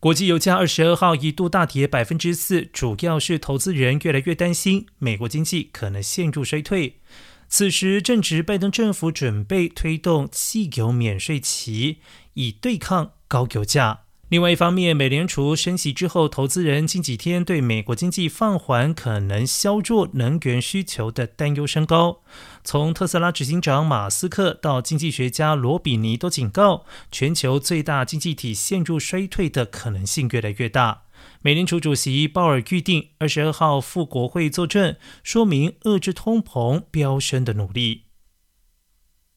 国际油价二十二号一度大跌百分之四，主要是投资人越来越担心美国经济可能陷入衰退。此时正值拜登政府准备推动汽油免税期，以对抗高油价。另外一方面，美联储升息之后，投资人近几天对美国经济放缓可能削弱能源需求的担忧升高。从特斯拉执行长马斯克到经济学家罗比尼都警告，全球最大经济体陷入衰退的可能性越来越大。美联储主席鲍尔预定二十二号赴国会作证，说明遏制通膨飙升的努力。